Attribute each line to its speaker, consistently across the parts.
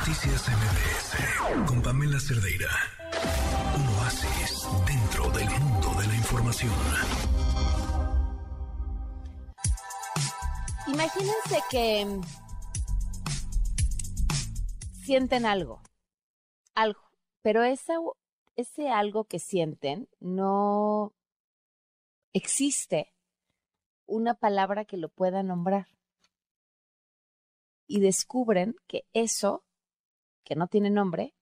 Speaker 1: Noticias MBS con Pamela Cerdeira. Un oasis dentro del mundo de la información.
Speaker 2: Imagínense que sienten algo, algo, pero esa, ese algo que sienten no existe una palabra que lo pueda nombrar. Y descubren que eso, que no tiene nombre,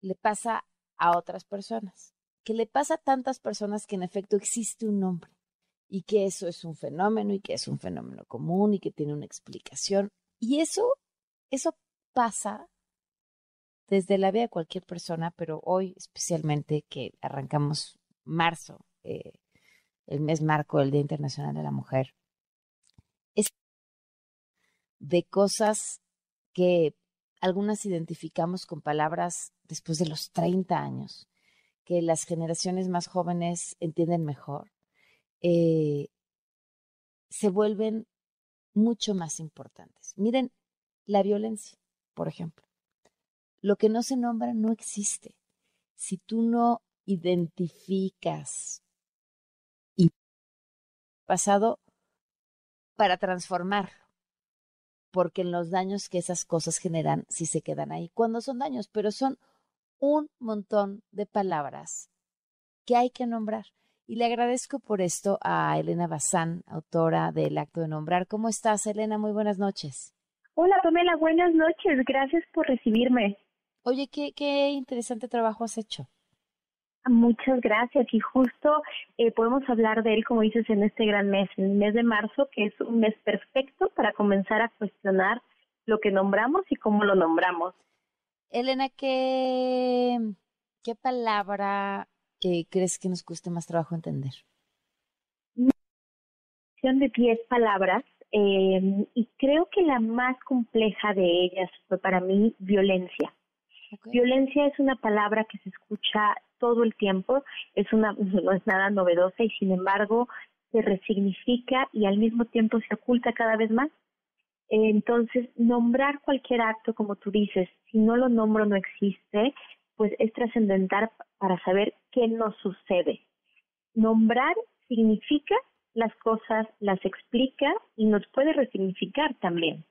Speaker 2: le pasa a otras personas. Que le pasa a tantas personas que en efecto existe un nombre. Y que eso es un fenómeno y que es un fenómeno común y que tiene una explicación. Y eso, eso pasa desde la vida de cualquier persona, pero hoy especialmente que arrancamos marzo, eh, el mes marco del Día Internacional de la Mujer, es de cosas que algunas identificamos con palabras después de los 30 años, que las generaciones más jóvenes entienden mejor, eh, se vuelven mucho más importantes. Miren, la violencia, por ejemplo. Lo que no se nombra no existe. Si tú no identificas pasado para transformarlo, porque en los daños que esas cosas generan sí se quedan ahí, cuando son daños, pero son un montón de palabras que hay que nombrar. Y le agradezco por esto a Elena Bazán, autora del Acto de Nombrar. ¿Cómo estás, Elena? Muy buenas noches.
Speaker 3: Hola, Pamela, buenas noches. Gracias por recibirme.
Speaker 2: Oye, qué, qué interesante trabajo has hecho.
Speaker 3: Muchas gracias y justo eh, podemos hablar de él, como dices, en este gran mes, en el mes de marzo, que es un mes perfecto para comenzar a cuestionar lo que nombramos y cómo lo nombramos.
Speaker 2: Elena, ¿qué, qué palabra que crees que nos cueste más trabajo entender?
Speaker 3: de 10 palabras eh, y creo que la más compleja de ellas fue para mí violencia. Violencia es una palabra que se escucha todo el tiempo, es una, no es nada novedosa y sin embargo se resignifica y al mismo tiempo se oculta cada vez más. Entonces, nombrar cualquier acto, como tú dices, si no lo nombro no existe, pues es trascendental para saber qué nos sucede. Nombrar significa las cosas, las explica y nos puede resignificar también.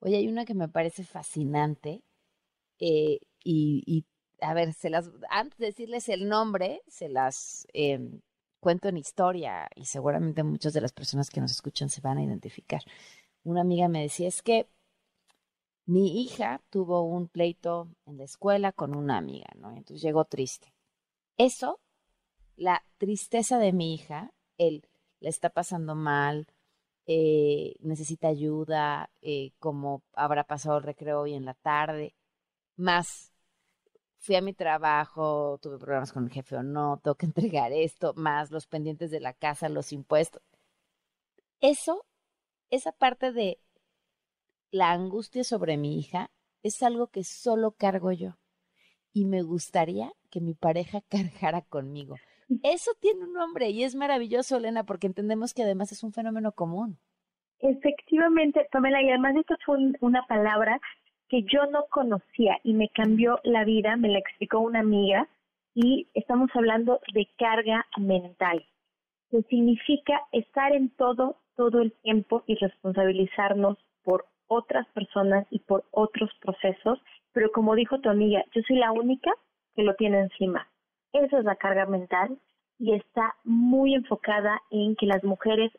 Speaker 2: Oye, hay una que me parece fascinante eh, y, a ver, se las, antes de decirles el nombre, se las em, cuento en historia y seguramente muchas de las personas que nos escuchan se van a identificar. Una amiga me decía, es que mi hija tuvo un pleito en la escuela con una amiga, ¿no? Entonces llegó triste. Eso, la tristeza de mi hija, él le está pasando mal, eh, necesita ayuda, eh, como habrá pasado el recreo hoy en la tarde, más fui a mi trabajo, tuve problemas con el jefe o no, tengo que entregar esto, más los pendientes de la casa, los impuestos. Eso, esa parte de la angustia sobre mi hija es algo que solo cargo yo. Y me gustaría que mi pareja cargara conmigo. Eso tiene un nombre y es maravilloso, Elena, porque entendemos que además es un fenómeno común.
Speaker 3: Efectivamente, Pamela, y además esto es una palabra que yo no conocía y me cambió la vida, me la explicó una amiga y estamos hablando de carga mental, que significa estar en todo, todo el tiempo y responsabilizarnos por otras personas y por otros procesos, pero como dijo tu amiga, yo soy la única que lo tiene encima. Esa es la carga mental y está muy enfocada en que las mujeres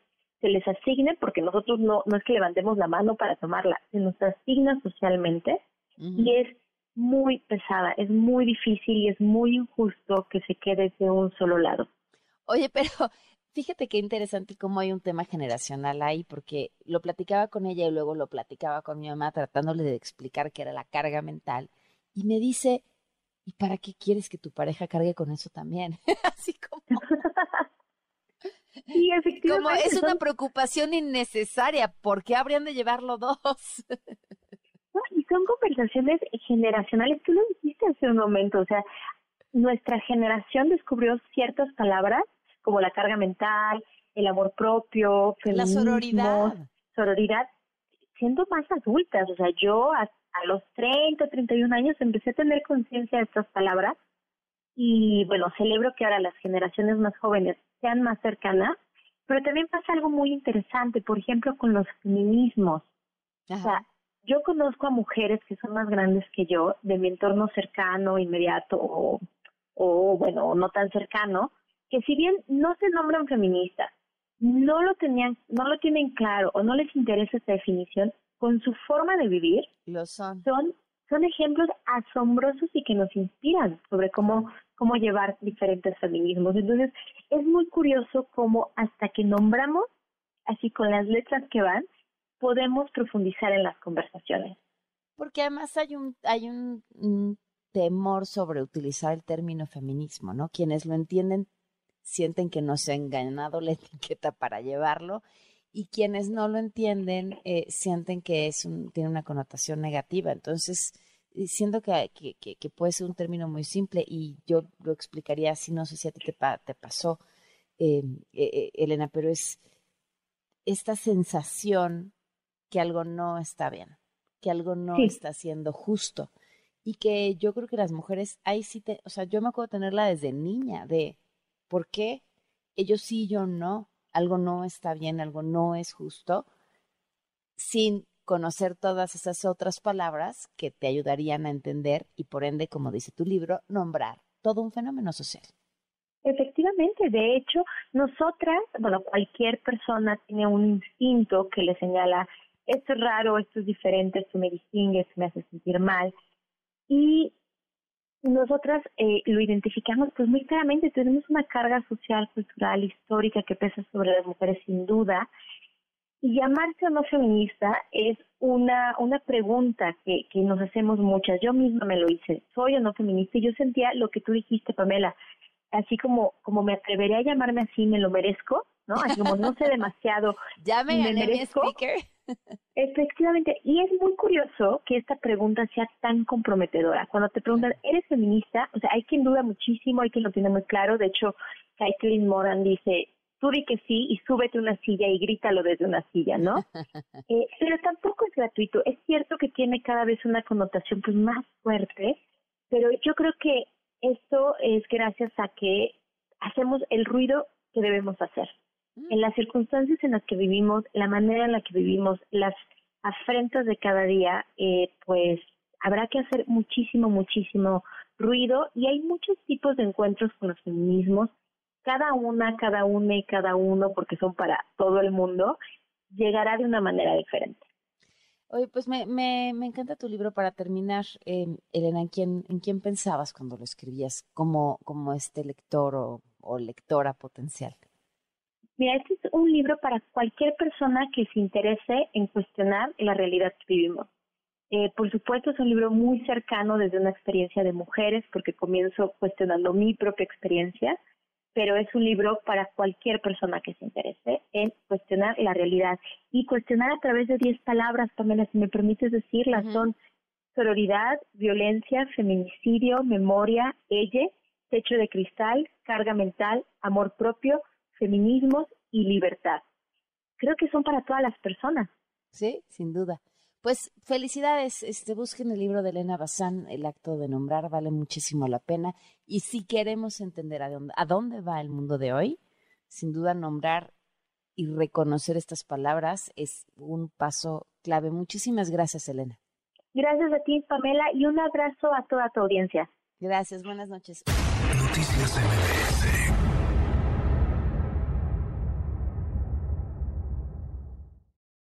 Speaker 3: se les asigne, porque nosotros no, no es que levantemos la mano para tomarla, se nos asigna socialmente y es muy pesada, es muy difícil y es muy injusto que se quede de un solo lado.
Speaker 2: Oye, pero fíjate qué interesante cómo hay un tema generacional ahí, porque lo platicaba con ella y luego lo platicaba con mi mamá tratándole de explicar qué era la carga mental y me dice, ¿y para qué quieres que tu pareja cargue con eso también? Así como...
Speaker 3: Sí, efectivamente.
Speaker 2: Como es una preocupación innecesaria, ¿por qué habrían de llevarlo dos?
Speaker 3: y son conversaciones generacionales, tú lo dijiste hace un momento, o sea, nuestra generación descubrió ciertas palabras como la carga mental, el amor propio,
Speaker 2: la sororidad.
Speaker 3: sororidad, siendo más adultas, o sea, yo a los 30, 31 años empecé a tener conciencia de estas palabras y bueno, celebro que ahora las generaciones más jóvenes sean más cercanas, pero también pasa algo muy interesante, por ejemplo, con los feminismos. O sea, yo conozco a mujeres que son más grandes que yo, de mi entorno cercano, inmediato o, o bueno, no tan cercano, que si bien no se nombran feministas, no lo tenían, no lo tienen claro o no les interesa esta definición, con su forma de vivir,
Speaker 2: lo son.
Speaker 3: son. Son ejemplos asombrosos y que nos inspiran sobre cómo, cómo llevar diferentes feminismos. Entonces, es muy curioso cómo hasta que nombramos, así con las letras que van, podemos profundizar en las conversaciones.
Speaker 2: Porque además hay un, hay un temor sobre utilizar el término feminismo, ¿no? Quienes lo entienden sienten que no se ha engañado la etiqueta para llevarlo y quienes no lo entienden eh, sienten que es un, tiene una connotación negativa. Entonces, siento que, que, que, puede ser un término muy simple y yo lo explicaría así, no sé si a ti te, te pasó, eh, Elena, pero es esta sensación que algo no está bien, que algo no está siendo justo y que yo creo que las mujeres, ahí sí te, o sea, yo me acuerdo tenerla desde niña, de ¿Por qué ellos sí, yo no? Algo no está bien, algo no es justo, sin conocer todas esas otras palabras que te ayudarían a entender y por ende, como dice tu libro, nombrar todo un fenómeno social.
Speaker 3: Efectivamente, de hecho, nosotras, bueno, cualquier persona tiene un instinto que le señala, esto es raro, esto es diferente, esto me distingue, esto me hace sentir mal. Y nosotras eh, lo identificamos pues muy claramente, tenemos una carga social, cultural, histórica que pesa sobre las mujeres sin duda, y llamarse o no feminista es una, una pregunta que, que nos hacemos muchas. Yo misma me lo hice, ¿soy o no feminista? Y yo sentía lo que tú dijiste, Pamela, así como, como me atrevería a llamarme así, me lo merezco, ¿no? Así como no sé demasiado.
Speaker 2: ya me, gané merezco. mi speaker.
Speaker 3: Efectivamente, y es muy curioso que esta pregunta sea tan comprometedora. Cuando te preguntan, ¿eres feminista? O sea, hay quien duda muchísimo, hay quien lo tiene muy claro. De hecho, Caitlin Moran dice, tú di que sí y súbete una silla y grítalo desde una silla, ¿no? eh, pero tampoco es gratuito. Es cierto que tiene cada vez una connotación pues más fuerte, pero yo creo que esto es gracias a que hacemos el ruido que debemos hacer. Mm. En las circunstancias en las que vivimos, la manera en la que vivimos, las afrentas de cada día, eh, pues habrá que hacer muchísimo, muchísimo ruido y hay muchos tipos de encuentros con los feminismos, cada una, cada una y cada uno, porque son para todo el mundo, llegará de una manera diferente.
Speaker 2: Oye, pues me, me, me encanta tu libro para terminar, eh, Elena, ¿en quién, ¿en quién pensabas cuando lo escribías como, como este lector o, o lectora potencial?
Speaker 3: Mira, este es un libro para cualquier persona que se interese en cuestionar la realidad que vivimos. Eh, por supuesto, es un libro muy cercano desde una experiencia de mujeres, porque comienzo cuestionando mi propia experiencia, pero es un libro para cualquier persona que se interese en cuestionar la realidad. Y cuestionar a través de 10 palabras, Pamela, si me permites decirlas, son sororidad, violencia, feminicidio, memoria, ella, techo de cristal, carga mental, amor propio, feminismos y libertad. Creo que son para todas las personas.
Speaker 2: Sí, sin duda. Pues felicidades, este, busquen el libro de Elena Bazán, El acto de nombrar, vale muchísimo la pena. Y si queremos entender a dónde, a dónde va el mundo de hoy, sin duda nombrar y reconocer estas palabras es un paso clave. Muchísimas gracias, Elena.
Speaker 3: Gracias a ti, Pamela, y un abrazo a toda tu audiencia.
Speaker 2: Gracias, buenas noches.
Speaker 1: Noticias